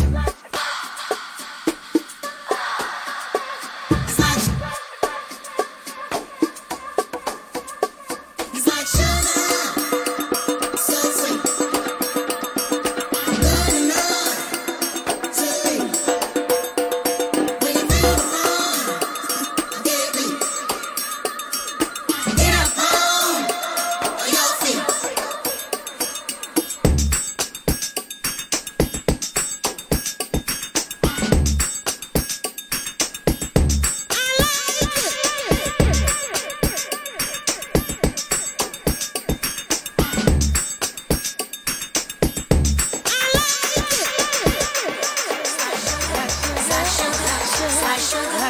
watch.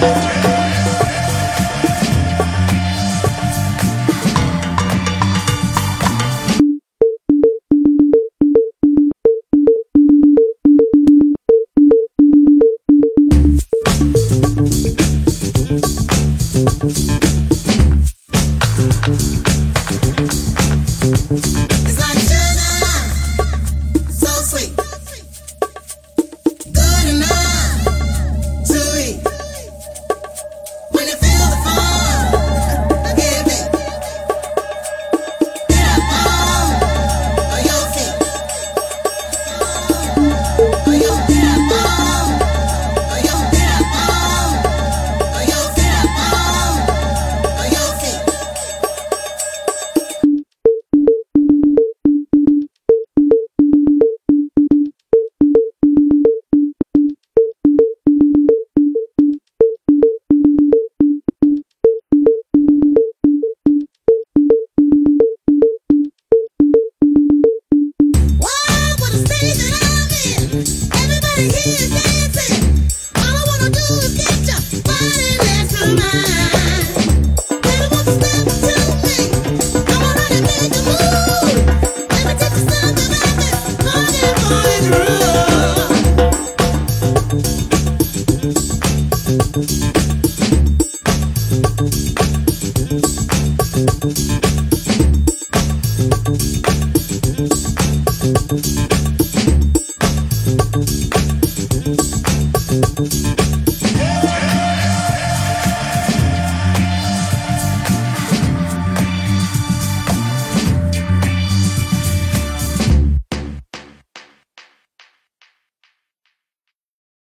Cause